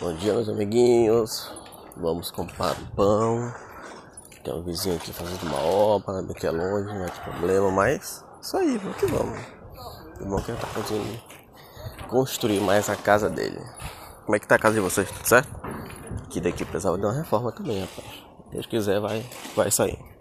Bom dia, meus amiguinhos. Vamos comprar pão. Tem um vizinho aqui fazendo uma obra, né, daqui é longe, não é de problema, mas isso aí, vamos que vamos. O bom que ele tá conseguindo construir mais a casa dele. Como é que tá a casa de vocês? Tudo certo? Que daqui precisava de uma reforma também, rapaz. Se Deus quiser, vai, vai sair.